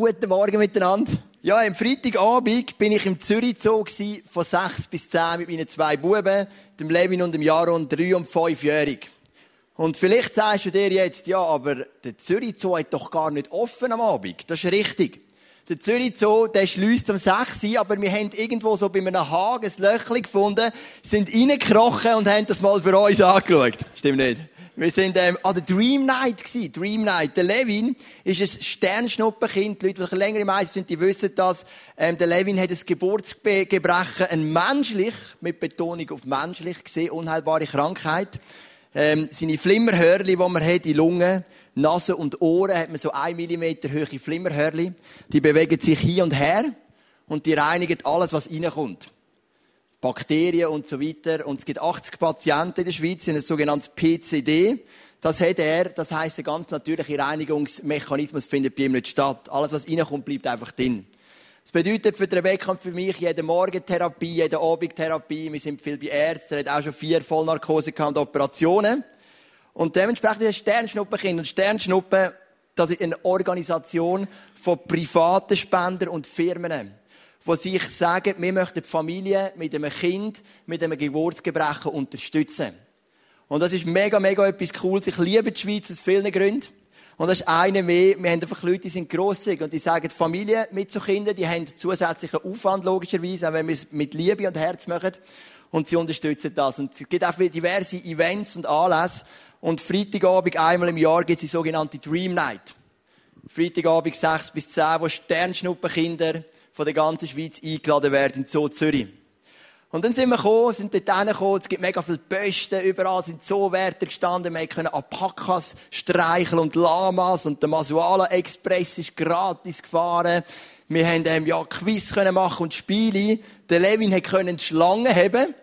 Guten Morgen miteinander. Ja, am Freitagabend bin ich im Zürich Zoo von sechs bis zehn mit meinen zwei Buben, dem Levin und dem Jaron, drei und fünfjährig. Und vielleicht sagst du dir jetzt, ja, aber der Zürich Zoo hat doch gar nicht offen am Abend. Das ist richtig. Der Zürich Zoo, der schließt um 6 Uhr, aber wir haben irgendwo so bei einem Hagen ein Löchchen gefunden, sind reingekrochen und haben das mal für uns angeschaut. Stimmt nicht? Wir sind ähm, an der Dream Night gewesen. Dream Night. Der Levin ist ein Sternschnuppenkind. Die Leute, die länger im Eis sind, die wissen das. Ähm, der Levin hat ein Geburtsgebrechen, ein menschlich, mit Betonung auf menschlich gesehen, unheilbare Krankheit. Ähm, seine Flimmerhörli, die man hat, die Lunge, Nase und Ohren, hat man so ein Millimeter hohe Flimmerhörli. Die bewegen sich hier und her und die reinigen alles, was reinkommt. Bakterien und so weiter. Und es gibt 80 Patienten in der Schweiz, die ein sogenanntes PCD. Das hat er, das heisst, ein ganz natürlicher Reinigungsmechanismus findet bei ihm nicht statt. Alles, was reinkommt, bleibt einfach drin. Das bedeutet für Rebecca und für mich jede Morgentherapie, jede Abendtherapie. Wir sind viel bei Ärzten, er hat auch schon vier Vollnarkose und Operationen. Und dementsprechend ist Sternschnuppenkind. Und Sternschnuppen, das ist eine Organisation von privaten Spendern und Firmen die sich sagen, wir möchten die Familie mit einem Kind, mit einem Geburtsgebrechen unterstützen. Und das ist mega, mega etwas Cooles. Ich liebe die Schweiz aus vielen Gründen. Und das ist eine mehr. Wir haben einfach Leute, die sind grosszügig und die sagen, Familie mit so Kindern, die haben zusätzlichen Aufwand, logischerweise, auch wenn wir es mit Liebe und Herz machen. Und sie unterstützen das. Und es gibt auch diverse Events und Anlässe. Und Freitagabend einmal im Jahr gibt es die sogenannte Dream Night. Freitagabend 6 bis 10, wo Sternschnuppenkinder von der ganzen Schweiz eingeladen werden Zoo Zürich. Und dann sind wir gekommen, sind dort hingekommen, es gibt mega viele Posten, überall sind Zoowärter gestanden, wir können Alpakas streicheln und Lamas und der Masuala Express ist gratis gefahren. Wir haben ähm, ja Quiz können machen und Spiele. Der Levin hat können Schlangen haben.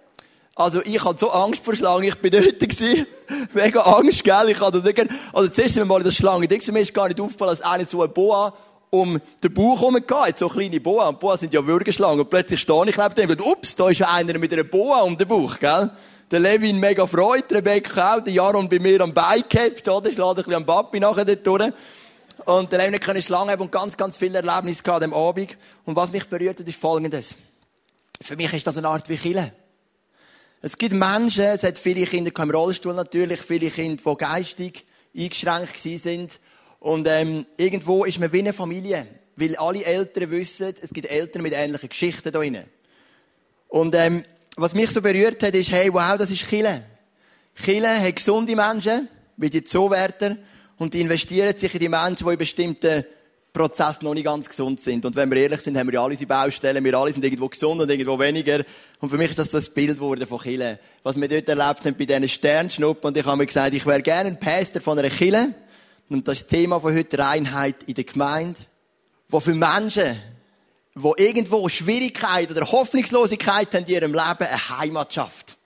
Also ich hatte so Angst vor Schlangen, ich bin dort gewesen. Mega Angst, gell? Ich hatte dort, also zuerst sind wir mal in der Schlange. Denkst du, mir ist gar nicht aufgefallen, dass einer so ein Boa um den Bauch herumgeht, so kleine Boa. Und Boa sind ja Würgeschlangen. Und plötzlich stehe ich neben dem und ups, da ist einer mit einer Boa um den Bauch, gell? Der Levin mega freut, Rebecca auch, der Jaron bei mir am Bein gehabt, oder? Ich lade ein bisschen am Papi nachher dort durch. Und der Levin konnte Schlangen haben und ganz, ganz viele Erlebnisse gehabt am Abend. Und was mich berührt hat, ist Folgendes. Für mich ist das eine Art wie Chile. Es gibt Menschen, es hat viele Kinder im Rollstuhl natürlich, viele Kinder, die geistig eingeschränkt sind und ähm, irgendwo ist man wie eine Familie, weil alle Eltern wissen, es gibt Eltern mit ähnlichen Geschichten da drin. Und ähm, was mich so berührt hat, ist, hey, wow, das ist Chile. Chile hat gesunde Menschen, wie die Zoowärter, und die investieren sich in die Menschen, die in bestimmten Prozessen noch nicht ganz gesund sind. Und wenn wir ehrlich sind, haben wir ja alle unsere Baustellen, wir alle sind irgendwo gesund und irgendwo weniger. Und für mich ist das so ein Bild geworden von Chile. Was wir dort erlebt haben bei diesen Sternschnuppen. Und ich habe mir gesagt, ich wäre gerne ein Pastor von einer Chile. Und das Thema von heute Reinheit in der Gemeinde, wo für Menschen, wo irgendwo Schwierigkeiten oder Hoffnungslosigkeit haben in ihrem Leben, eine Heimat schafft.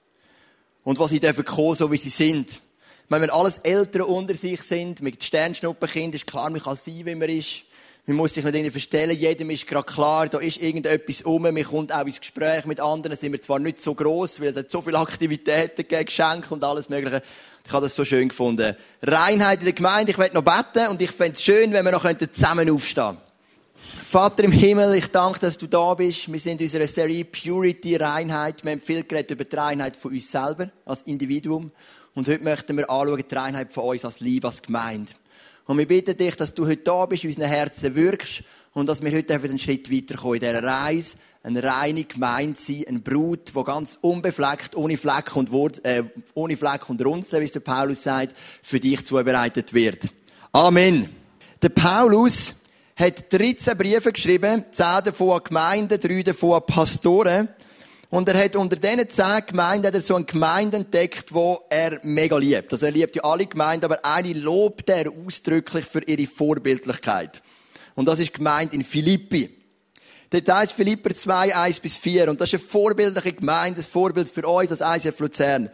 Und wo sie dürfen kommen, so wie sie sind. Wenn wir alles Eltern unter sich sind, mit Sternschnuppenkind, ist klar, man kann sein, wie man ist. Man muss sich nicht irgendwie verstellen. Jedem ist gerade klar, da ist irgendetwas um. Man kommt auch ins Gespräch mit anderen. Sind wir zwar nicht so gross, weil es hat so viele Aktivitäten gegeben, Geschenke und alles Mögliche. Ich habe das so schön gefunden. Reinheit in der Gemeinde. Ich werde noch beten und ich fände es schön, wenn wir noch zusammen aufstehen könnten. Vater im Himmel, ich danke, dass du da bist. Wir sind in unserer Serie Purity, Reinheit. Wir haben viel geredet über die Reinheit von uns selber, als Individuum. Und heute möchten wir anschauen, die Reinheit von uns als Liebe, als Gemeinde. Und wir bitten dich, dass du heute da bist, in unseren Herzen wirkst und dass wir heute einen Schritt weiterkommen in dieser Reise, eine reine Gemeinde sein, eine Brut, die ganz unbefleckt, ohne Fleck und, Wort, äh, ohne Fleck und Runzeln, wie es der Paulus sagt, für dich zubereitet wird. Amen. Der Paulus hat 13 Briefe geschrieben, 10 davon an Gemeinden, 3 davon an Pastoren. Und er hat unter diesen zehn Gemeinden hat er so eine Gemeinde entdeckt, wo er mega liebt. Also er liebt ja alle Gemeinden, aber eine lobt er ausdrücklich für ihre Vorbildlichkeit. Und das ist gemeint in Philippi. Dort heißt Philipper 2, 1 bis 4. Und das ist eine vorbildliche Gemeinde, ein Vorbild für euch als ICF Luzern.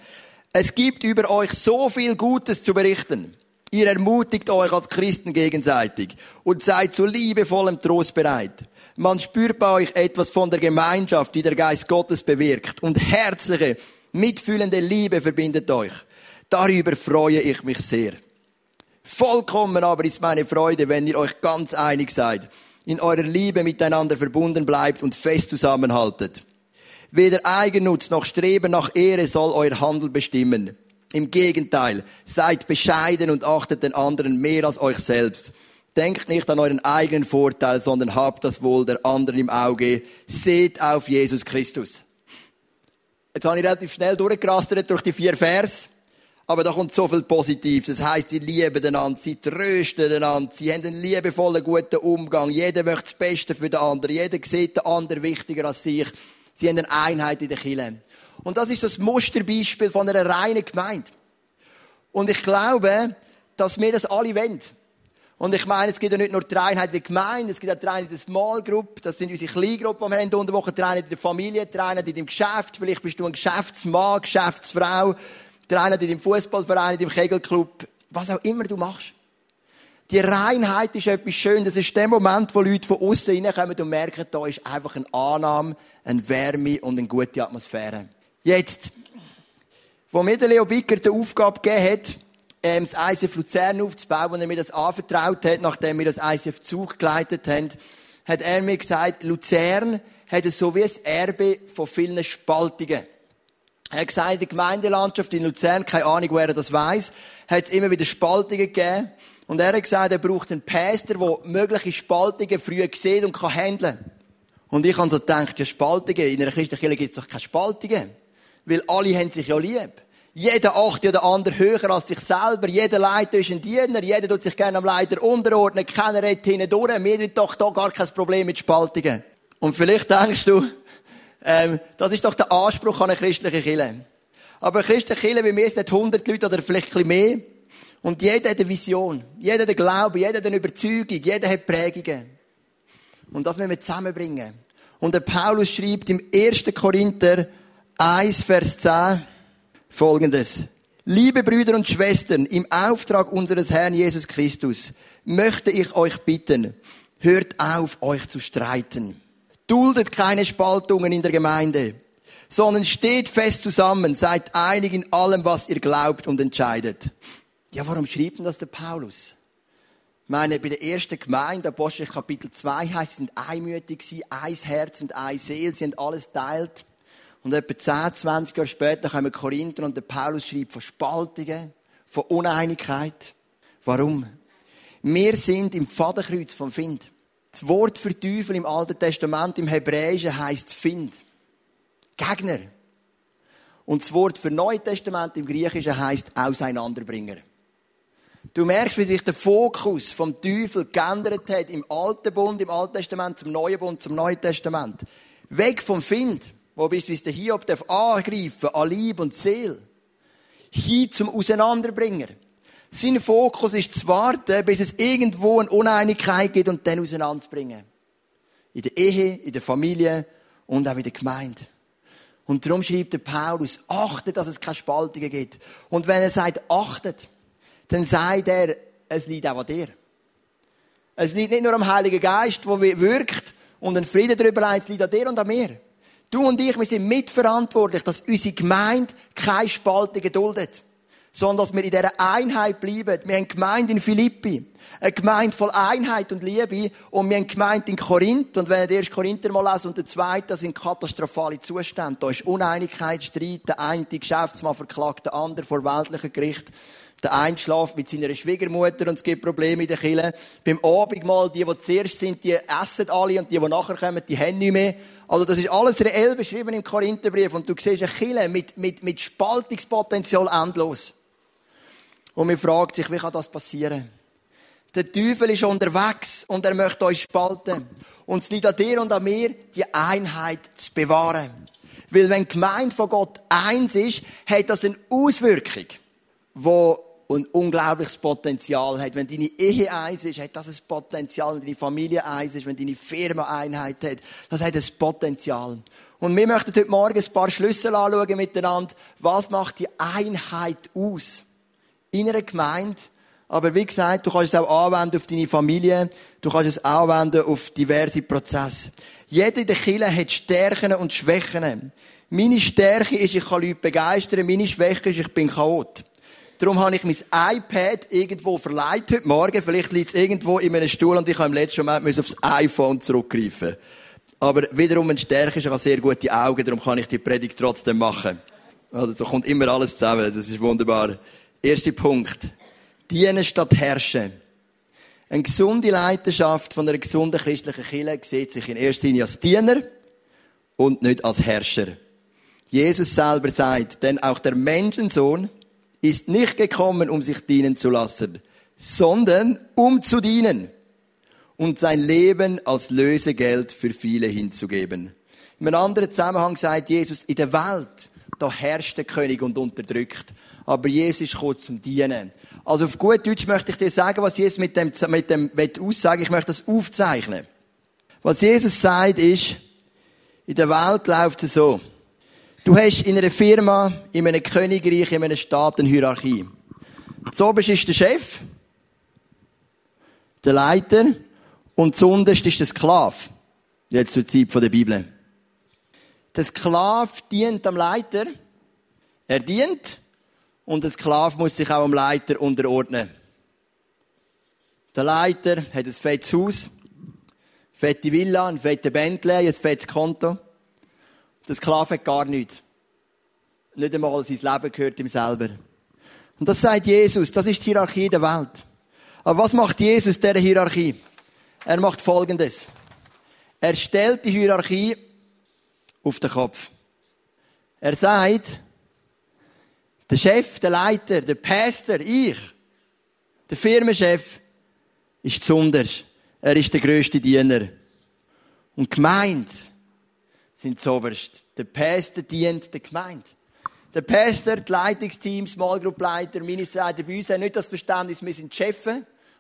Es gibt über euch so viel Gutes zu berichten. Ihr ermutigt euch als Christen gegenseitig und seid zu liebevollem Trost bereit. Man spürt bei euch etwas von der Gemeinschaft, die der Geist Gottes bewirkt. Und herzliche, mitfühlende Liebe verbindet euch. Darüber freue ich mich sehr. Vollkommen aber ist meine Freude, wenn ihr euch ganz einig seid in eurer Liebe miteinander verbunden bleibt und fest zusammenhaltet. Weder Eigennutz noch Streben nach Ehre soll euer Handel bestimmen. Im Gegenteil, seid bescheiden und achtet den anderen mehr als euch selbst. Denkt nicht an euren eigenen Vorteil, sondern habt das Wohl der anderen im Auge. Seht auf Jesus Christus. Jetzt habe ich relativ schnell durchgerastert durch die vier Vers. Aber da kommt so viel Positives. Das heisst, sie lieben einander, sie trösten einander, sie haben einen liebevollen, guten Umgang. Jeder möchte das Beste für den anderen. Jeder sieht den anderen wichtiger als sich. Sie haben eine Einheit in der Kirche. Und das ist so das Musterbeispiel von einer reinen Gemeinde. Und ich glaube, dass wir das alle wollen. Und ich meine, es gibt ja nicht nur die Einheit in der Gemeinde, es gibt auch die Einheit in der Small Group, das sind unsere Kleingruppen, die wir haben unter Woche, die Einheit in der Familie, die Einheit in dem Geschäft, vielleicht bist du ein Geschäftsmann, Geschäftsfrau, eine in deinem Fußballverein, in deinem Kegelclub, was auch immer du machst. Die Reinheit ist etwas Schönes. Das ist der Moment, wo Leute von außen reinkommen und merken, da ist einfach eine Annahme, eine Wärme und eine gute Atmosphäre. Jetzt, wo mir der Leo Bicker die Aufgabe gegeben hat, ähm, das ICF Luzern aufzubauen, wo er mir das anvertraut hat, nachdem wir das ICF Zug geleitet haben, hat er mir gesagt, Luzern hat so wie ein Erbe von vielen Spaltungen. Er hat gesagt, in der Gemeindelandschaft in Luzern, keine Ahnung, wer das weiß, hat es immer wieder Spaltungen gegeben. Und er hat gesagt, er braucht einen Pastor, der mögliche Spaltungen früh sieht und kann handeln. Und ich habe so gedacht, ja, Spaltungen, in einer christlichen Kirche gibt es doch keine Spaltungen. Weil alle haben sich ja lieb. Jeder achtet ja den anderen höher als sich selber. Jeder Leiter ist ein Diener. Jeder tut sich gerne am Leiter unterordnen. Keiner redet hinten durch. Wir sind doch da gar kein Problem mit Spaltungen. Und vielleicht denkst du, ähm, das ist doch der Anspruch an eine christliche Kirche. Aber eine christliche Kirche, wie wir sind 100 Leute oder vielleicht ein bisschen mehr. Und jeder hat eine Vision. Jeder hat einen Glauben. Jeder hat eine Überzeugung. Jeder hat Prägungen. Und das müssen wir zusammenbringen. Und der Paulus schreibt im 1. Korinther 1, Vers 10 folgendes. Liebe Brüder und Schwestern, im Auftrag unseres Herrn Jesus Christus möchte ich euch bitten, hört auf, euch zu streiten. Duldet keine Spaltungen in der Gemeinde, sondern steht fest zusammen, seid einig in allem, was ihr glaubt und entscheidet. Ja, warum schrieb denn das der Paulus? Ich meine, bei der ersten Gemeinde, Apostel Kapitel 2 heißt, sie sind einmütig gewesen, ein Herz und eine Seele, sie haben alles teilt. Und etwa 10, 20 Jahre später kommen Korinther und der Paulus schreibt von Spaltungen, von Uneinigkeit. Warum? Wir sind im Vaterkreuz vom Find. Das Wort für Teufel im Alten Testament, im Hebräischen, heißt Find. Gegner. Und das Wort für Neue Testament im Griechischen heißt Auseinanderbringer. Du merkst, wie sich der Fokus vom Teufel geändert hat im Alten Bund, im Alten Testament, zum Neuen Bund, zum Neuen Testament. Weg vom Find, wo bist du, wie der Hiob darf angreifen an Lieb und Seele. Hin zum Auseinanderbringer. Sein Fokus ist zu warten, bis es irgendwo eine Uneinigkeit gibt und dann auseinanderzubringen. In der Ehe, in der Familie und auch in der Gemeinde. Und darum schreibt der Paulus, achtet, dass es keine Spaltungen gibt. Und wenn er sagt, achtet, dann sagt er, es liegt auch an dir. Es liegt nicht nur am Heiligen Geist, der wirkt und ein Frieden darüber hat, es liegt an dir und an mir. Du und ich, wir sind mitverantwortlich, dass unsere Gemeinde keine Spaltung geduldet. Sondern dass wir in dieser Einheit bleiben. Wir haben Gemeinde in Philippi. Eine Gemeinde voll Einheit und Liebe. Und wir haben Gemeinde in Korinth. Und wenn ihr den ersten Korinther mal lesen und der zweite, das sind katastrophale Zustände. Da ist Uneinigkeit, Streit. Der eine Geschäftsmann verklagt den anderen vor weltlichem Gericht. Der eine schläft mit seiner Schwiegermutter und es gibt Probleme in der Kille. Beim Abendmahl, die, die zuerst sind, die essen alle und die, die nachher kommen, die haben nicht mehr. Also das ist alles reell beschrieben im Korintherbrief und du siehst eine Kille mit, mit, mit Spaltungspotenzial endlos. Und man fragt sich, wie kann das passieren? Der Teufel ist unterwegs und er möchte euch spalten. Und es liegt an dir und an mir, die Einheit zu bewahren. Weil wenn die Gemeinde von Gott eins ist, hat das eine Auswirkung, die ein unglaubliches Potenzial hat. Wenn deine Ehe eins ist, hat das ein Potenzial. Wenn deine Familie eins ist, wenn deine Firma Einheit hat, das hat ein Potenzial. Und wir möchten heute Morgen ein paar Schlüssel anschauen miteinander. Was macht die Einheit aus? In einer Gemeinde. Aber wie gesagt, du kannst es auch anwenden auf deine Familie. Du kannst es auch anwenden auf diverse Prozesse. Jeder in der Kirche hat Stärken und Schwächen. Meine Stärke ist, ich kann Leute begeistern. Meine Schwäche ist, ich bin Chaot. Darum habe ich mein iPad irgendwo verleiht heute Morgen. Vielleicht liegt es irgendwo in einem Stuhl und ich habe im letzten Moment aufs iPhone zurückgreifen. Aber wiederum ein Stärke ist, ich habe sehr gute Augen, darum kann ich die Predigt trotzdem machen. Also, da kommt immer alles zusammen. Das ist wunderbar. Erster Punkt. Dienen statt herrschen. Eine gesunde Leidenschaft von einer gesunden christlichen Kirche sieht sich in erster Linie als Diener und nicht als Herrscher. Jesus selber sagt, denn auch der Menschensohn ist nicht gekommen, um sich dienen zu lassen, sondern um zu dienen und sein Leben als Lösegeld für viele hinzugeben. In einem anderen Zusammenhang sagt Jesus, in der Welt, da herrscht der König und unterdrückt. Aber Jesus kurz zum Dienen. Also auf gut Deutsch möchte ich dir sagen, was Jesus mit dem, mit dem aussagen Ich möchte das aufzeichnen. Was Jesus sagt ist, in der Welt läuft es so. Du hast in einer Firma, in einem Königreich, in einem Staat eine Hierarchie. Zoberst ist der Chef, der Leiter und zunderst ist der Sklave. Jetzt zur Zeit der Bibel. Der Sklave dient am Leiter. Er dient und der Sklave muss sich auch am Leiter unterordnen. Der Leiter hat ein fettes Haus, eine fette Villa, ein fettes Bentley, ein fettes Konto. Der Sklave hat gar nichts. Nicht einmal sein Leben gehört ihm selber. Und das sagt Jesus, das ist die Hierarchie der Welt. Aber was macht Jesus dieser Hierarchie? Er macht Folgendes. Er stellt die Hierarchie auf den Kopf. Er sagt, der Chef, der Leiter, der Pastor, ich, der Firmenchef, ist besonders. Er ist der größte Diener. Und gemeint sind zoberst. Der Pastor dient der Gemeinde. Der Pastor, das Leitungsteam, Small Group Leiter, Ministerleiter bei uns haben nicht das Verständnis, wir sind Chefs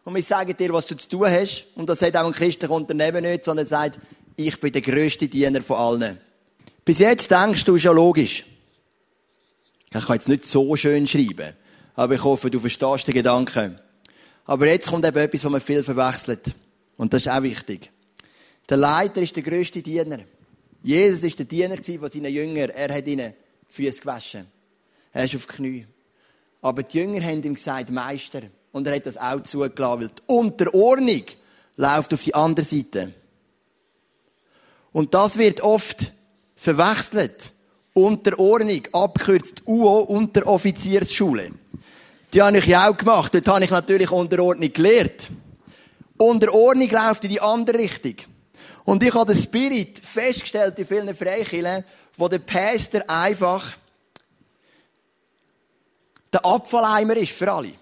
und wir sagen dir, was du zu tun hast. Und das sagt auch ein christliches Unternehmen nicht, sondern er sagt, ich bin der größte Diener von allen. Bis jetzt denkst du, ist ja logisch. Ich kann jetzt nicht so schön schreiben, aber ich hoffe, du verstehst den Gedanken. Aber jetzt kommt eben etwas, was man viel verwechselt. Und das ist auch wichtig. Der Leiter ist der größte Diener. Jesus ist der Diener von seinen Jüngern. Er hat ihnen die Füße gewaschen. Er ist auf die Knie. Aber die Jünger haben ihm gesagt, Meister. Und er hat das auch zugelassen, weil die Unterordnung läuft auf die andere Seite. Und das wird oft verwechselt. Unterordnung, abkürzt UO, Unteroffiziersschule. Die habe ich ja auch gemacht. Dort habe ich natürlich Unterordnung gelernt. Unterordnung läuft in die andere Richtung. Und ich habe den Spirit festgestellt in vielen Freikirchen, wo der Pastor einfach der Abfalleimer ist für alle.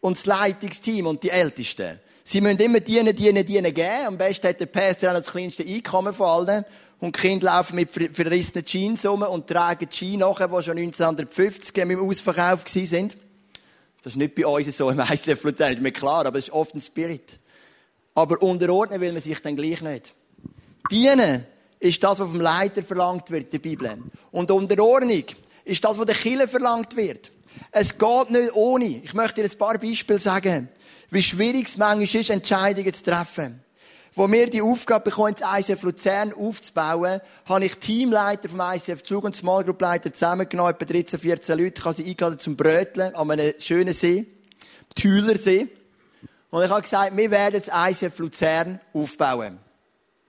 Und das Leitungsteam und die Ältesten. Sie müssen immer dienen, dienen, dienen geben. Am besten hat der Pastor auch das kleinste Einkommen von allen. Und die Kinder laufen mit verrissenen Jeans rum und tragen Jeans nachher, die schon 1950 im Ausverkauf sind. Das ist nicht bei uns so im ICF Luzern, ist mir klar, aber es ist oft ein Spirit. Aber unterordnen will man sich dann gleich nicht. Dienen ist das, was vom Leiter verlangt wird in der Bibel. Und Unterordnung ist das, was der Killer verlangt wird. Es geht nicht ohne. Ich möchte dir ein paar Beispiele sagen, wie schwierig es manchmal ist, Entscheidungen zu treffen. Wo wir die Aufgabe bekommen, das ICF Luzern aufzubauen, habe ich Teamleiter vom ICF Zug und Small Group Leiter zusammengenommen, etwa 13, 14 Leute. Ich habe sie eingeladen zum Bröteln an einem schönen See, Thülersee. Und ich habe gesagt, wir werden das ICF Luzern aufbauen.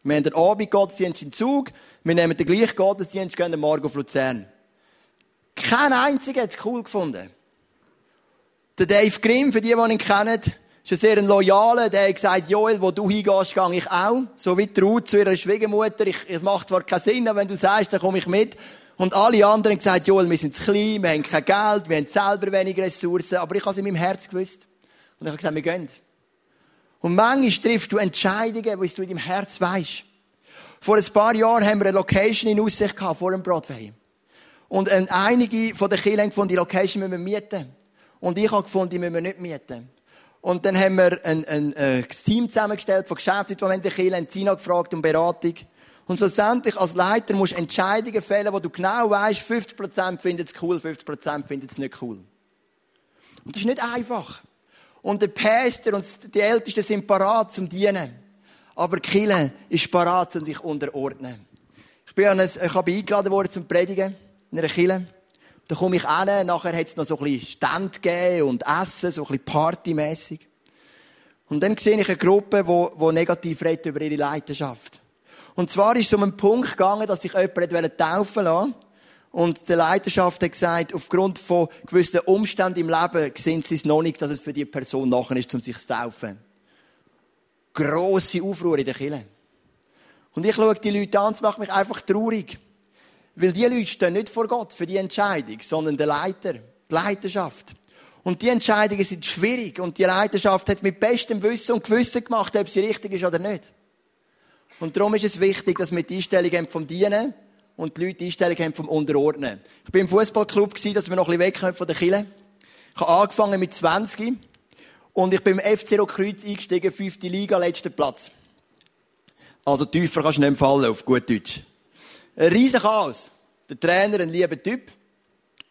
Wir haben den Abendgottesdienst in Zug, wir nehmen den gleichen Gottesdienst, gehen morgen auf Luzern. Kein einziger hat es cool gefunden. Der Dave Grimm, für die, die ihn kennen, ist ein sehr loyaler, der hat gesagt, Joel, wo du hingehst, gehe ich auch. So wie Ruth zu ihrer Schwiegermutter. Ich, es macht zwar keinen Sinn, aber wenn du sagst, dann komme ich mit. Und alle anderen haben gesagt, Joel, wir sind zu klein, wir haben kein Geld, wir haben selber wenig Ressourcen. Aber ich habe es in meinem Herz gewusst. Und ich habe gesagt, wir gehen. Und manchmal triffst du Entscheidungen, die du in deinem Herz weißt. Vor ein paar Jahren haben wir eine Location in Aussicht gehabt, vor dem Broadway. Und einige von den Kindern haben gefunden, die Location müssen wir mieten. Und ich habe gefunden, die müssen wir nicht mieten. Und dann haben wir ein, ein, ein Team zusammengestellt von Geschäftsleuten, die Kirche haben Zina gefragt um Beratung. Und schlussendlich als Leiter musst du Entscheidungen fällen, wo du genau weißt, 50% finden es cool, 50% finden es nicht cool. Und das ist nicht einfach. Und der Pastor und die Ältesten sind parat zum Dienen. Aber Kille ist parat, um sich unterordnen. Ich bin, an ein, ich bin eingeladen worden zum Predigen in einer Kille. Da komme ich hin, nachher hat es noch so ein bisschen Stand gegeben und Essen, so ein bisschen partymässig. Und dann sehe ich eine Gruppe, die, die negativ redet über ihre Leidenschaft. Und zwar ist es um einen Punkt gegangen, dass sich jemand taufen wollte. Und die Leidenschaft hat gesagt, aufgrund von gewissen Umständen im Leben sehen sie es noch nicht, dass es für die Person nachher ist, um sich zu taufen. Grosse Aufruhr in der Kirche. Und ich schaue die Leute an, es macht mich einfach traurig. Weil die Leute stehen nicht vor Gott für die Entscheidung, sondern der Leiter, die Leiterschaft. Und die Entscheidungen sind schwierig und die Leiterschaft hat mit bestem Wissen und Gewissen gemacht, ob sie richtig ist oder nicht. Und darum ist es wichtig, dass wir die Einstellung haben vom Dienen und die Leute die Einstellung haben vom Unterordnen. Ich bin im Fußballclub dass wir noch ein bisschen wegkommen von der Kille. Ich habe angefangen mit 20 und ich bin im FC Kreuz eingestiegen, fünfte Liga, letzter Platz. Also tiefer kannst du nicht fallen, auf gut Deutsch. Ein riesen Chaos. Der Trainer, ein lieber Typ.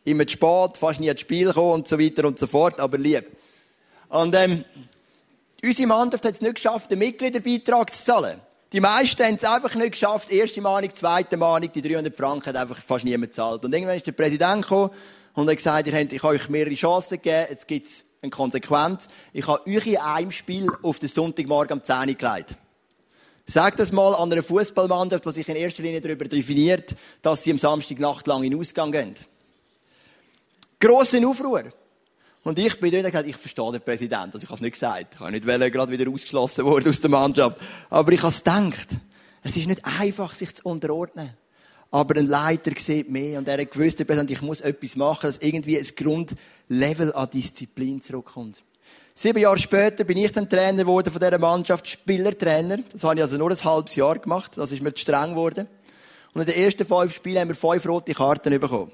Immer zu spät, fast nie ins Spiel gekommen und so weiter und so fort, aber lieb. Und, ähm, unsere Mannschaft hat es nicht geschafft, den Mitgliederbeitrag zu zahlen. Die meisten haben es einfach nicht geschafft. Erste Mahnung, zweite Mahnung, die 300 Franken hat einfach fast niemand gezahlt. Und irgendwann ist der Präsident gekommen und hat gesagt, ihr habt, ich habe euch mehrere Chancen gegeben, jetzt gibt es eine Konsequenz. Ich habe euch in einem Spiel auf den Sonntagmorgen am 10 Uhr gelegt. Sag das mal an einer Fußballmannschaft, die sich in erster Linie darüber definiert, dass sie am Samstagnacht lang in Ausgang gehen. Grossen Aufruhr. Und ich bin dort gesagt, ich verstehe den Präsident. Also ich habe es nicht gesagt. Ich habe nicht wollen, gerade wieder ausgeschlossen worden aus der Mannschaft. Aber ich habe es gedacht. Es ist nicht einfach, sich zu unterordnen. Aber ein Leiter sieht mehr und er hat gewusst, ich muss etwas machen, dass irgendwie ein Grundlevel an Disziplin zurückkommt. Sieben Jahre später bin ich dann Trainer geworden von dieser Mannschaft, Spielertrainer. Das habe ich also nur ein halbes Jahr gemacht. Das ist mir zu streng geworden. Und in den ersten fünf Spielen haben wir fünf rote Karten bekommen.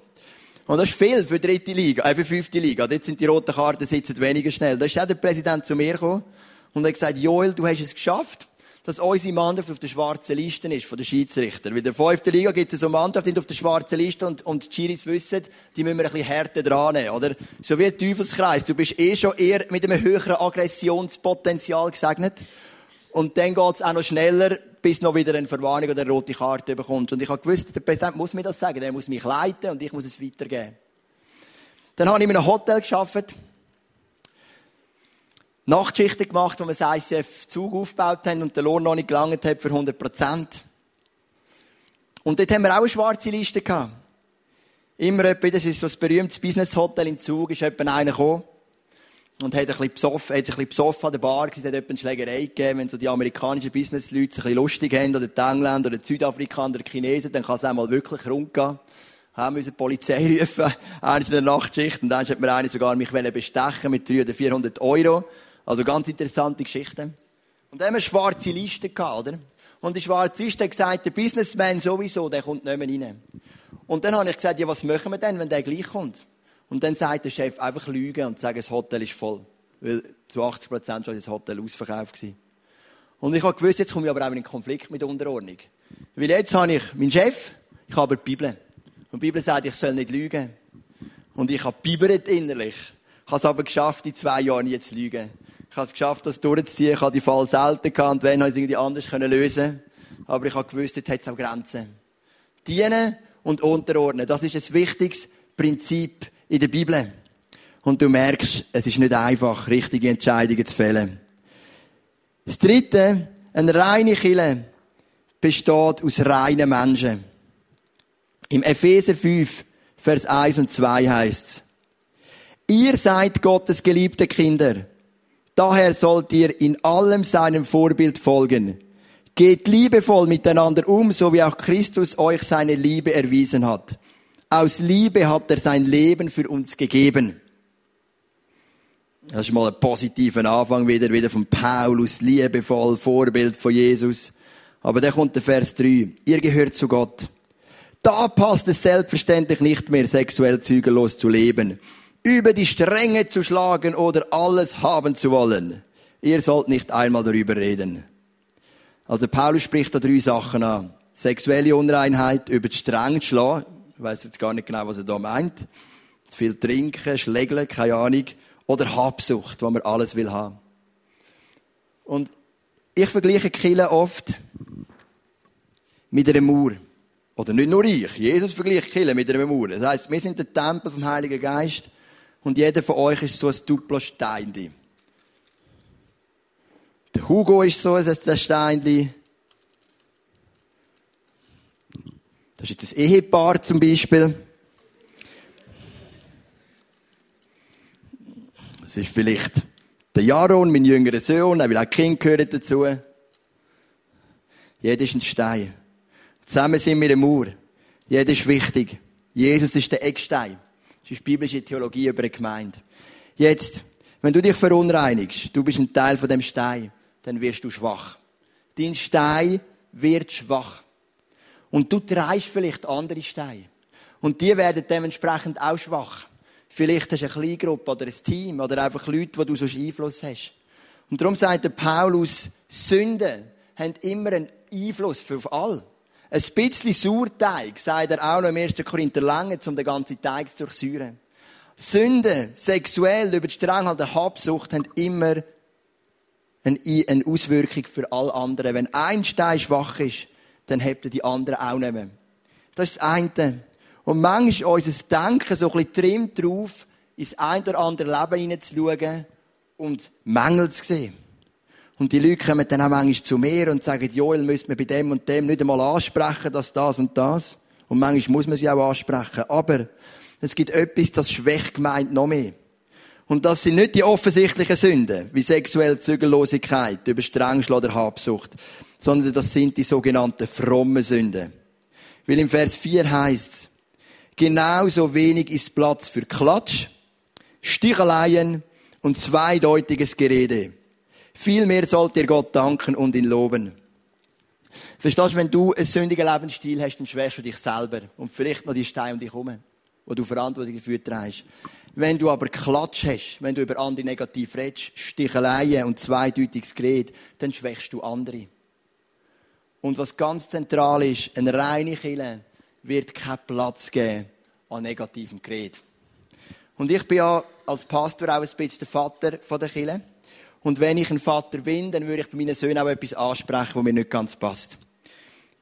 Und das ist viel für dritte Liga, äh, für fünfte Liga. Dort sind die roten Karten sitzen weniger schnell. Da ist auch der Präsident zu mir gekommen und hat gesagt, Joel, du hast es geschafft dass unsere Mannschaft auf der schwarzen Liste ist von den Schiedsrichtern. Weil in der fünften Liga gibt es so Mannschaften, die auf der schwarzen Liste und, und die Schiris wissen, die müssen wir ein bisschen härter dran nehmen, oder? So wie ein Teufelskreis. Du bist eh schon eher mit einem höheren Aggressionspotenzial gesegnet. Und dann geht's auch noch schneller, bis noch wieder eine Verwarnung oder eine rote Karte bekommt. Und ich habe gewusst, der Präsident muss mir das sagen, der muss mich leiten und ich muss es weitergeben. Dann habe ich in einem Hotel gearbeitet. Nachtschichten gemacht, wo wir das ICF-Zug aufgebaut haben und der Lohn noch nicht gelangt hat für 100 Prozent. Und dort haben wir auch eine schwarze Liste gehabt. Immer etwa, das ist so ein berühmtes Business-Hotel im Zug, ist jemand einer gekommen und hat ein bisschen besoffen, hat ein bisschen besoffen an der Bar es hat eine Schlägerei gegeben, wenn so die amerikanischen Business-Leute ein bisschen lustig haben, oder die Engländer, oder die Südafrikaner, oder die Chinesen, dann kann es einmal wirklich rundgehen. Haben müssen die Polizei rufen, eines in der Nachtschicht, und dann hat mir einer sogar mich bestechen mit 300 oder 400 Euro. Also ganz interessante Geschichten. Und dann haben wir schwarze Liste gehabt, oder? Und die schwarze Liste hat gesagt, der Businessman sowieso, der kommt nicht mehr rein. Und dann habe ich gesagt, ja, was machen wir denn, wenn der gleich kommt? Und dann sagt der Chef, einfach lügen und sagen, das Hotel ist voll. Weil zu 80 Prozent war das Hotel ausverkauft. Und ich habe gewusst, jetzt komme ich aber auch in einen Konflikt mit der Unterordnung. Weil jetzt habe ich meinen Chef, ich habe die Bibel. Und die Bibel sagt, ich soll nicht lügen. Und ich habe innerlich. Ich habe es aber geschafft, in zwei Jahren nie zu lügen. Ich habe es geschafft, das durchzuziehen. Ich habe die Fall selten gehabt. Und wenn, habe ich es irgendwie anders lösen Aber ich habe gewusst, dort hat es auch Grenzen. Dienen und unterordnen. Das ist ein wichtiges Prinzip in der Bibel. Und du merkst, es ist nicht einfach, richtige Entscheidungen zu fällen. Das dritte, eine reine Kille besteht aus reinen Menschen. Im Epheser 5, Vers 1 und 2 heißt es, Ihr seid Gottes geliebte Kinder. Daher sollt ihr in allem seinem Vorbild folgen. Geht liebevoll miteinander um, so wie auch Christus euch seine Liebe erwiesen hat. Aus Liebe hat er sein Leben für uns gegeben. Das ist mal ein positiver Anfang wieder, wieder von Paulus, liebevoll, Vorbild von Jesus. Aber da kommt der Vers 3. Ihr gehört zu Gott. Da passt es selbstverständlich nicht mehr, sexuell zügellos zu leben über die Stränge zu schlagen oder alles haben zu wollen. Ihr sollt nicht einmal darüber reden. Also Paulus spricht da drei Sachen an. Sexuelle Unreinheit, über die Stränge zu schlagen. Ich weiß jetzt gar nicht genau, was er da meint. Zu viel trinken, schlägeln, keine Ahnung. Oder Habsucht, wo man alles will haben. Und ich vergleiche Kille oft mit einer Mauer. Oder nicht nur ich. Jesus vergleicht Kille mit einer Mauer. Das heisst, wir sind der Tempel vom Heiligen Geist und jeder von euch ist so ein duplo Steinli. Der Hugo ist so ein Steinli. Das ist ein Ehepaar zum Beispiel. Das ist vielleicht der Jaron, mein jüngerer Sohn, weil auch Kind gehören dazu. Jeder ist ein Stein. Zusammen sind wir eine Mauer. Jeder ist wichtig. Jesus ist der Eckstein. Das ist biblische Theologie über eine Gemeinde. Jetzt, wenn du dich verunreinigst, du bist ein Teil von dem Stein, dann wirst du schwach. Dein Stein wird schwach. Und du trägst vielleicht andere Steine. Und die werden dementsprechend auch schwach. Vielleicht hast du eine Kleingruppe oder ein Team oder einfach Leute, wo du so Einfluss hast. Und darum sagt der Paulus, Sünden haben immer einen Einfluss auf alle. Ein bisschen Sauerteig, sagt er auch noch im 1. Korinther lange, um den ganzen Teig zu durchsäuren. Sünden, sexuell, über die Strengheit der Habsucht, haben immer eine Auswirkung für alle anderen. Wenn ein Stein schwach ist, dann hebt er die anderen auch nicht mehr. Das ist das eine. Und manchmal ist unser Denken so ein bisschen trimmt drauf, ins ein oder andere Leben hineinzuschauen und Mängel zu sehen. Und die Leute kommen dann auch manchmal zu mir und sagen, Joel, müsste man bei dem und dem nicht einmal ansprechen, dass das und das. Und manchmal muss man sie auch ansprechen. Aber es gibt etwas, das schwächt gemeint noch mehr. Und das sind nicht die offensichtlichen Sünden, wie sexuelle Zügellosigkeit, Überstrengschl oder Habsucht, sondern das sind die sogenannten frommen Sünden. Weil im Vers 4 heißt genauso wenig ist Platz für Klatsch, Sticheleien und zweideutiges Gerede. Vielmehr sollt ihr Gott danken und ihn loben. Verstehst du, wenn du einen sündigen Lebensstil hast, dann schwärst du dich selber und vielleicht noch die Steine um dich herum, wo du Verantwortung dafür trägst. Wenn du aber Klatsch hast, wenn du über andere negativ redest, Sticheleien und zweideutiges Gerede, dann schwächst du andere. Und was ganz zentral ist, eine reine Kirche wird keinen Platz geben an negativem Gerede. Und ich bin ja als Pastor auch ein bisschen der Vater der Kirche. Und wenn ich ein Vater bin, dann würde ich bei meinen Söhnen auch etwas ansprechen, was mir nicht ganz passt.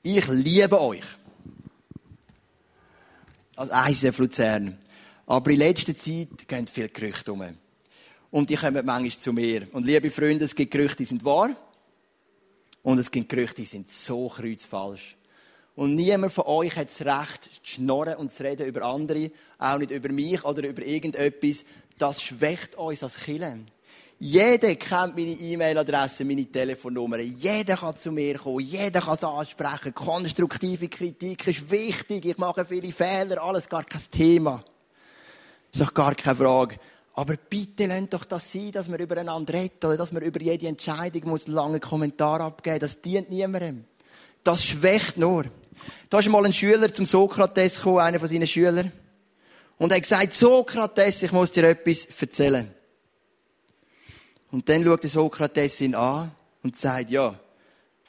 Ich liebe euch. Als ICF Luzern. Aber in letzter Zeit gehen viele Gerüchte um. Und die kommen manchmal zu mir. Und liebe Freunde, es gibt Gerüchte, die sind wahr. Und es gibt Gerüchte, die sind so kreuzfalsch. Und niemand von euch hat das Recht, zu schnorren und zu reden über andere, auch nicht über mich oder über irgendetwas. Das schwächt uns als Kirche. Jeder kennt meine E-Mail-Adresse, meine Telefonnummer. Jeder kann zu mir kommen. Jeder kann es ansprechen. Konstruktive Kritik ist wichtig. Ich mache viele Fehler. Alles gar kein Thema. Ist doch gar keine Frage. Aber bitte lasst doch das sein, dass man übereinander redet oder dass man über jede Entscheidung muss lange Kommentar abgeben. Das dient niemandem. Das schwächt nur. Da ist mal ein Schüler zum Sokrates gekommen, einer von seinen Schülern. Und er hat gesagt, Sokrates, ich muss dir etwas erzählen. Und dann schaut der Sokrates ihn an und sagt, ja,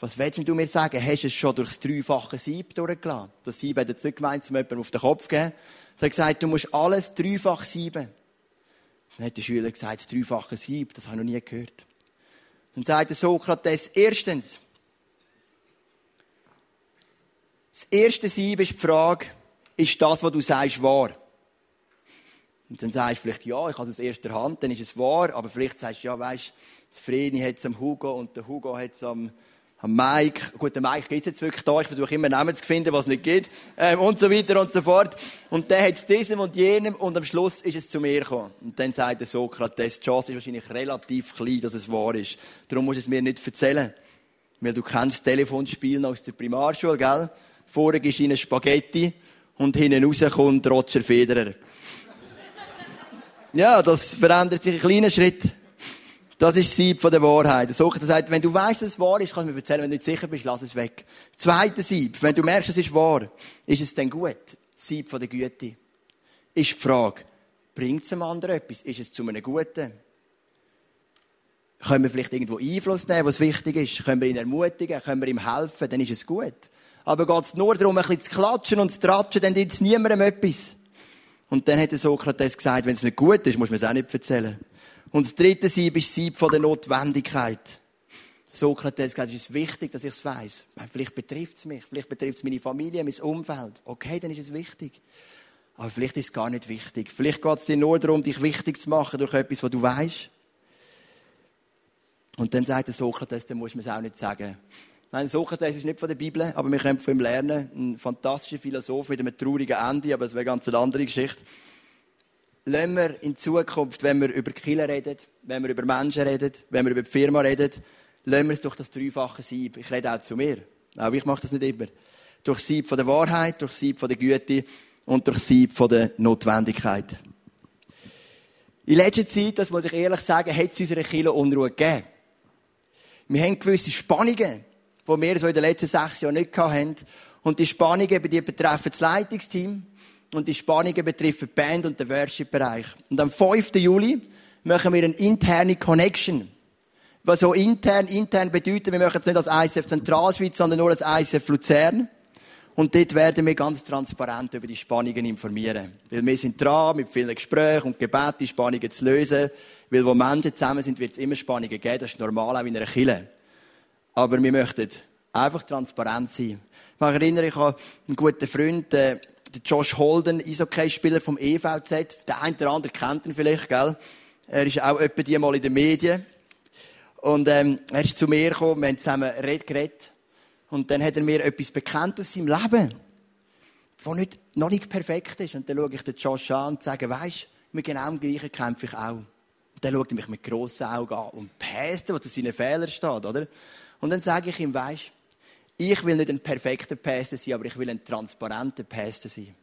was willst du mir sagen? Hast du es schon durchs dreifache Sieb durchgelassen? Das Sieb hat jetzt nicht gemeint, um auf den Kopf zu. Er hat gesagt, du musst alles dreifach sieben. Dann hat der Schüler gesagt, das dreifache Sieb, das habe ich noch nie gehört. Dann sagt der Sokrates, erstens, das erste Sieb ist die Frage, ist das, was du sagst, wahr? Und dann sagst du vielleicht, ja, ich habe es aus erster Hand, dann ist es wahr, aber vielleicht sagst du, ja, weißt, das Vreni hat es am Hugo und der Hugo hat es am, am Mike. Gut, der Mike gibt es jetzt wirklich da, ich versuche immer Namen zu finden, was es nicht gibt, ähm, und so weiter und so fort. Und der hat es diesem und jenem und am Schluss ist es zu mir gekommen. Und dann sagt der Sokrates, die Chance ist wahrscheinlich relativ klein, dass es wahr ist. Darum musst du es mir nicht erzählen. Weil du kennst das Telefonspiel aus der Primarschule, gell? Vorne gibst du ihnen Spaghetti und hinten raus kommt Roger Federer. Ja, das verändert sich in kleinen Schritten. Das ist das Sieb von der Wahrheit. Der Sucher sagt, wenn du weißt, dass es wahr ist, kannst du mir erzählen. Wenn du nicht sicher bist, lass es weg. Zweiter Sieb. Wenn du merkst, es ist wahr, ist es denn gut? Sieb von der Güte. Ist die Frage, bringt es einem anderen etwas? Ist es zu einem Guten? Können wir vielleicht irgendwo Einfluss nehmen, was wichtig ist? Können wir ihn ermutigen? Können wir ihm helfen? Dann ist es gut. Aber geht es nur darum, ein bisschen zu klatschen und zu tratschen, dann tut es niemandem etwas. Und dann hat der Sokrates gesagt, wenn es nicht gut ist, muss man es auch nicht erzählen. Und das dritte Sieb ist Sieb von der Notwendigkeit. Sokrates gesagt, es ist wichtig, dass ich es weiss. Vielleicht betrifft es mich, vielleicht betrifft es meine Familie, mein Umfeld. Okay, dann ist es wichtig. Aber vielleicht ist es gar nicht wichtig. Vielleicht geht es dir nur darum, dich wichtig zu machen durch etwas, was du weißt. Und dann sagt der Sokrates, dann muss man es auch nicht sagen. Nein, Sokrates ist nicht von der Bibel, aber wir können von ihm lernen. Ein fantastischer Philosoph mit einem traurigen Ende, aber es wäre ganz eine andere Geschichte. Lassen wir in Zukunft, wenn wir über Killer reden, wenn wir über Menschen reden, wenn wir über die Firma reden, lassen wir es durch das dreifache Sieb. Ich rede auch zu mir. Auch ich mache das nicht immer. Durch Sieb von der Wahrheit, durch Sieb von der Güte und durch Sieb von der Notwendigkeit. In letzter Zeit, das muss ich ehrlich sagen, hat es unserer Kirche Unruhe gegeben. Wir haben gewisse Spannungen, die wir so in den letzten sechs Jahren nicht hatten. Und die Spannungen die betreffen das Leitungsteam. Und die Spannungen betreffen die Band und den Worship-Bereich. Und am 5. Juli machen wir eine interne Connection. Was so intern, intern bedeutet, wir machen es nicht als ICF Zentralschweiz, sondern nur als ICF Luzern. Und dort werden wir ganz transparent über die Spannungen informieren. Weil wir sind dran, mit vielen Gesprächen und Gebeten, die Spannungen zu lösen. Weil wo Menschen zusammen sind, wird es immer Spannungen geben. Das ist normal, auch in einer Kille. Aber wir möchten einfach transparent sein. Ich mich erinnere, ich habe einen guten Freund, äh, Josh Holden, Eishockey-Spieler vom EVZ. Der eine oder andere kennt ihn vielleicht, gell? Er ist auch etwa die mal in den Medien. Und ähm, er ist zu mir gekommen, wir haben zusammen geredet. Und dann hat er mir etwas bekannt aus seinem Leben, das nicht, noch nicht perfekt ist. Und dann schaue ich den Josh an und sage, weisst, mit genau dem Gleichen kämpfe ich auch. Dann schaut mich mit grossen Augen an und päst, was aus seinen Fehlern steht, oder? Und dann sage ich ihm, weisst, ich will nicht ein perfekter Päster sein, aber ich will ein transparenter Päster sein.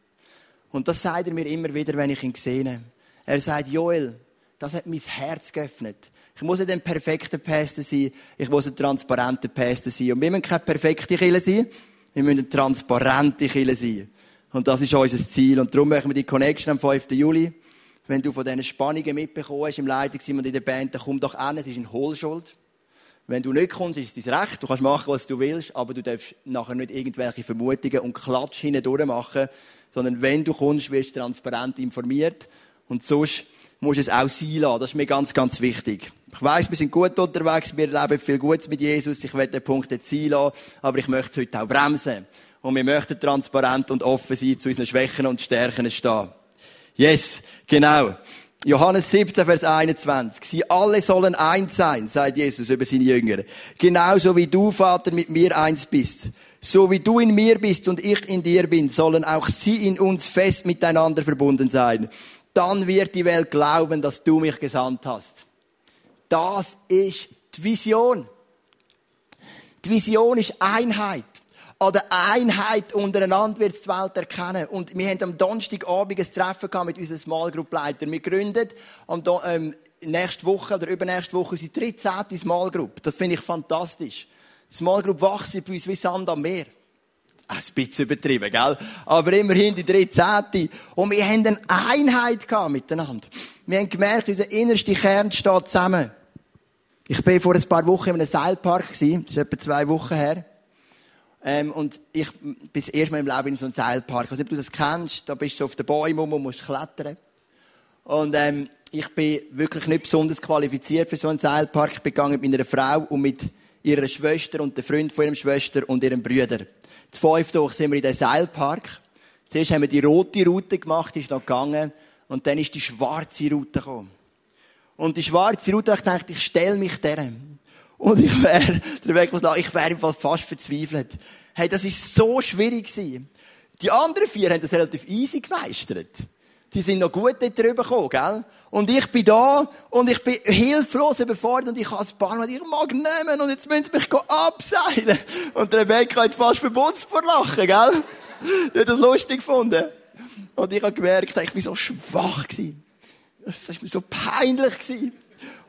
Und das sagt er mir immer wieder, wenn ich ihn sehe. Er sagt, Joel, das hat mein Herz geöffnet. Ich muss nicht ein perfekter Päster sein, ich muss ein transparenter Päster sein. Und wir müssen keine perfekte Kille sein, wir müssen eine transparente Kille sein. Und das ist unser Ziel. Und darum machen wir die Connection am 5. Juli. Wenn du von diesen Spannungen mitbekommen hast im Leitungsteam und in der Band, dann komm doch an, es ist eine Hohlschuld. Wenn du nicht kommst, ist es dein Recht. Du kannst machen, was du willst, aber du darfst nachher nicht irgendwelche Vermutungen und Klatsch hindurch machen, sondern wenn du kommst, wirst du transparent informiert. Und sonst musst du es auch sein lassen. Das ist mir ganz, ganz wichtig. Ich weiss, wir sind gut unterwegs, wir leben viel Gutes mit Jesus. Ich werde den Punkt jetzt sein lassen, aber ich möchte es heute auch bremsen. Und wir möchten transparent und offen sein, zu unseren Schwächen und Stärken stehen. Yes, genau. Johannes 17, Vers 21. Sie alle sollen eins sein, sagt Jesus über seine Jünger. Genauso wie du, Vater, mit mir eins bist. So wie du in mir bist und ich in dir bin, sollen auch sie in uns fest miteinander verbunden sein. Dann wird die Welt glauben, dass du mich gesandt hast. Das ist die Vision. Die Vision ist Einheit. An der Einheit untereinander wird die Welt erkennen. Und wir haben am Donnerstagabend ein Treffen mit unseren Small Group Leitern. Wir gründen am ähm, nächste Woche oder übernächste Woche unsere 13. Small Group. Das finde ich fantastisch. Small Group wachsen bei uns wie Sand am Meer. Ein bisschen übertrieben, gell? Aber immerhin die 13. Und wir haben eine Einheit miteinander. Wir haben gemerkt, unser innerster Kern steht zusammen. Ich bin vor ein paar Wochen in einem Seilpark. Das ist etwa zwei Wochen her. Ähm, und ich bin das erste Mal im Leben in so einem Seilpark. Nicht, ob du das kennst. Da bist du auf den Bäumen und musst klettern. Und, ähm, ich bin wirklich nicht besonders qualifiziert für so einen Seilpark. Ich bin gegangen mit meiner Frau und mit ihrer Schwester und der Freund von ihrer Schwester und ihrem Brüder. Zu fünf durch sind wir in den Seilpark. Zuerst haben wir die rote Route gemacht, die ist noch gegangen. Und dann ist die schwarze Route gekommen. Und die schwarze Route, ich dachte, ich stelle mich der. Und ich wäre, der Weg was ich wäre im Fall fast verzweifelt. Hey, das ist so schwierig gewesen. Die anderen vier haben das relativ easy gemeistert. Die sind noch gut dort drüber gekommen, gell? Und ich bin da, und ich bin hilflos überfordert, und ich habe ein paar Mal, ich mag nehmen, und jetzt müssen sie mich abseilen. Und der Rebecca hat fast verbunzt vor Lachen, gell? Die hat das lustig gefunden. Und ich habe gemerkt, ich bin so schwach gewesen. Das war mir so peinlich. Gewesen.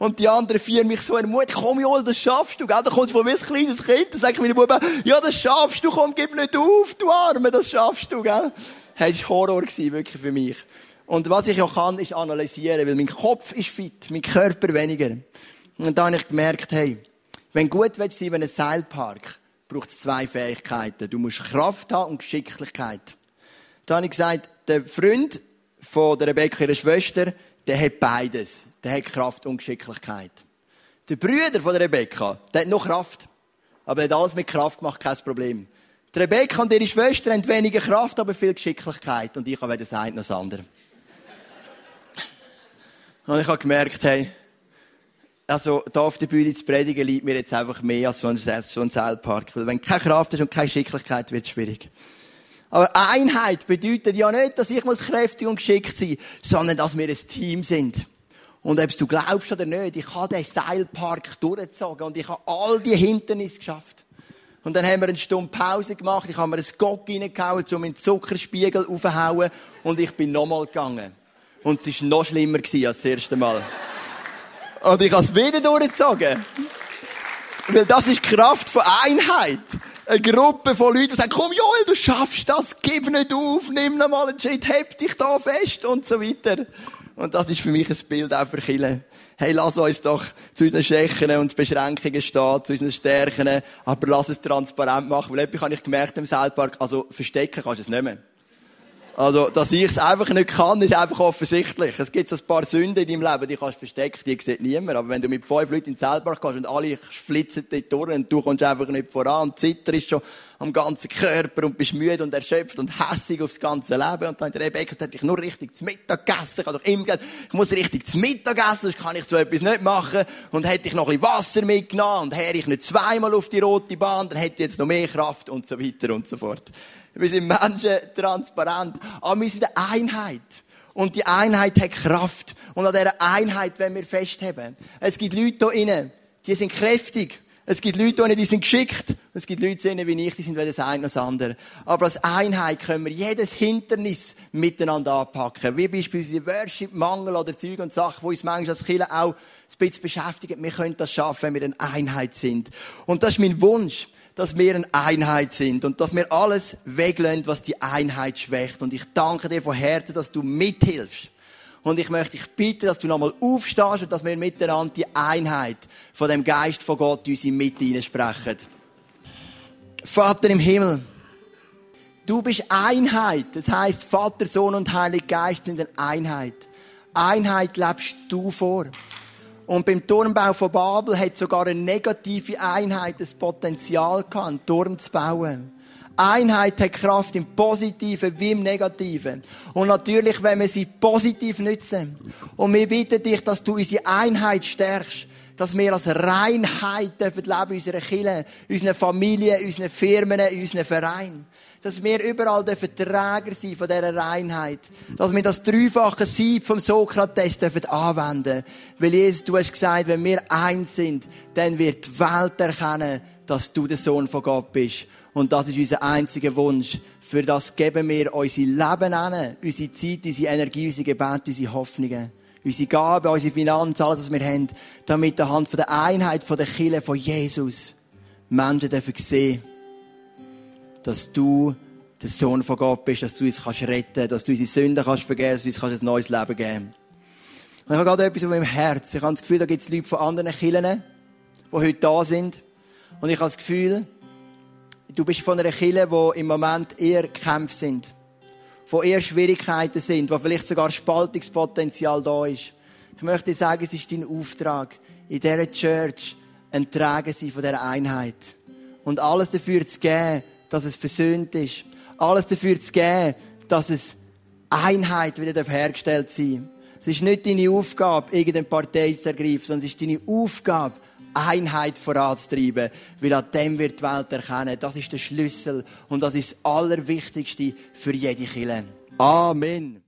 Und die anderen vier mich so ermutigt, komm Joel, das schaffst du, gell? Da kommt von mir ein kleines Kind, da sage ich meinen Buben, ja, das schaffst du, komm, gib nicht auf, du Arme, das schaffst du, gell? Hey, das war Horror gewesen, wirklich für mich. Und was ich auch kann, ist analysieren, weil mein Kopf ist fit, mein Körper weniger. Und da habe ich gemerkt, hey, wenn du gut willst sein, wenn ein Seilpark, braucht es zwei Fähigkeiten. Du musst Kraft haben und Geschicklichkeit. Da habe ich gesagt, der Freund von der Rebecca, ihrer Schwester, der hat beides. Der hat Kraft und Geschicklichkeit. Der Brüder von der Rebecca, der hat noch Kraft. Aber er hat alles mit Kraft gemacht, kein Problem. Die Rebecca und ihre Schwester haben weniger Kraft, aber viel Geschicklichkeit. Und ich habe weder das eine noch das andere. Und ich habe gemerkt, hey, also da auf der Bühne zu predigen, liegt mir jetzt einfach mehr als so ein, so Seilpark. Weil wenn keine Kraft ist und keine Geschicklichkeit, wird es schwierig. Aber Einheit bedeutet ja nicht, dass ich kräftig und geschickt sein muss, sondern dass wir ein Team sind. Und ob du glaubst oder nicht, ich habe den Seilpark durchgezogen und ich habe all die Hindernisse geschafft. Und dann haben wir eine Stunde Pause gemacht, ich habe mir ein Gock reingehauen, um den Zuckerspiegel aufzuhauen und ich bin nochmal gegangen. Und es war noch schlimmer als das erste Mal. Und ich habe es wieder durchgezogen. Weil das ist die Kraft von Einheit. Eine Gruppe von Leuten, die sagen, komm Joel, du schaffst das, gib nicht auf, nimm noch mal einen Schritt, heb dich da fest und so weiter. Und das ist für mich ein Bild auch für Chile. Hey, lass uns doch zu unseren Schwächen und Beschränkungen stehen, zu unseren Stärken, aber lass es transparent machen, weil etwas habe ich gemerkt im Seilpark, also verstecken kannst du es nicht mehr. Also, dass ich es einfach nicht kann, ist einfach offensichtlich. Es gibt so ein paar Sünden in deinem Leben, die kannst du verstecken, die sieht niemand. Aber wenn du mit fünf Leuten in den gehst und alle flitzen dort durch und du kommst einfach nicht voran und zitterst schon am ganzen Körper und bist müde und erschöpft und hässig aufs ganze Leben und dann der Rebecca hat ich nur richtig zu Mittag gegessen. Ich, doch immer ich muss richtig zu Mittag essen, sonst kann ich so etwas nicht machen. Und hätte ich noch ein bisschen Wasser mitgenommen und wäre ich nicht zweimal auf die rote Bahn, dann hätte ich jetzt noch mehr Kraft und so weiter und so fort. Wir sind Menschen transparent. Aber wir sind eine Einheit. Und die Einheit hat Kraft. Und an dieser Einheit wollen wir festheben. Es gibt Leute hier innen, die sind kräftig. Es gibt Leute hier die sind geschickt. Es gibt Leute hier wie ich, die sind weder das eine noch das andere. Aber als Einheit können wir jedes Hindernis miteinander anpacken. Wie beispielsweise Worship, Mangel oder Zeug und Sachen, die uns manchmal als Kirche auch ein bisschen beschäftigen. Wir können das schaffen, wenn wir eine Einheit sind. Und das ist mein Wunsch dass wir eine Einheit sind und dass wir alles weglehnen, was die Einheit schwächt. Und ich danke dir von Herzen, dass du mithilfst. Und ich möchte dich bitten, dass du nochmal aufstehst und dass wir miteinander die Einheit von dem Geist von Gott in unsere Mitte hineinsprechen. Vater im Himmel, du bist Einheit. Das heißt, Vater, Sohn und Heiliger Geist sind eine Einheit. Einheit lebst du vor. Und beim Turmbau von Babel hat sogar eine negative Einheit das Potenzial gehabt, einen Turm zu bauen. Einheit hat Kraft im Positiven wie im Negativen. Und natürlich, wenn wir sie positiv nutzen. Und wir bitten dich, dass du unsere Einheit stärkst. Dass wir als Reinheit leben dürfen unserer Kirche, in unseren Familien, unseren Firmen, unseren Vereinen dass wir überall dürfen Träger sein von dieser Reinheit. Dass wir das dreifache Sieb vom Sokrates dürfen anwenden. Weil Jesus, du hast gesagt, wenn wir eins sind, dann wird die Welt erkennen, dass du der Sohn von Gott bist. Und das ist unser einziger Wunsch. Für das geben wir unser Leben an, unsere Zeit, unsere Energie, unsere Gebete, unsere Hoffnungen unsere Gaben, unsere Finanzen, alles, was wir haben, damit anhand von der Einheit von der Kille von Jesus Menschen dürfen sehen, dass du der Sohn von Gott bist, dass du uns kannst retten, dass du unsere Sünden kannst vergeben, dass du uns ein neues Leben geben Und ich habe gerade etwas auf meinem Herz. Ich habe das Gefühl, da gibt es Leute von anderen Kirchen, die heute da sind. Und ich habe das Gefühl, du bist von einer Kirche, wo im Moment eher Kämpfe sind. Wo eher Schwierigkeiten sind, wo vielleicht sogar Spaltungspotenzial da ist. Ich möchte sagen, es ist dein Auftrag, in dieser Church ein Träger sein von dieser Einheit. Und alles dafür zu geben, dass es versöhnt ist. Alles dafür zu geben, dass es Einheit wieder hergestellt sein Es ist nicht deine Aufgabe, irgendeine Partei zu ergreifen, sondern es ist deine Aufgabe, Einheit voranzutreiben. Weil an dem wird die Welt erkennen. Das ist der Schlüssel und das ist das Allerwichtigste für jede Kirche. Amen.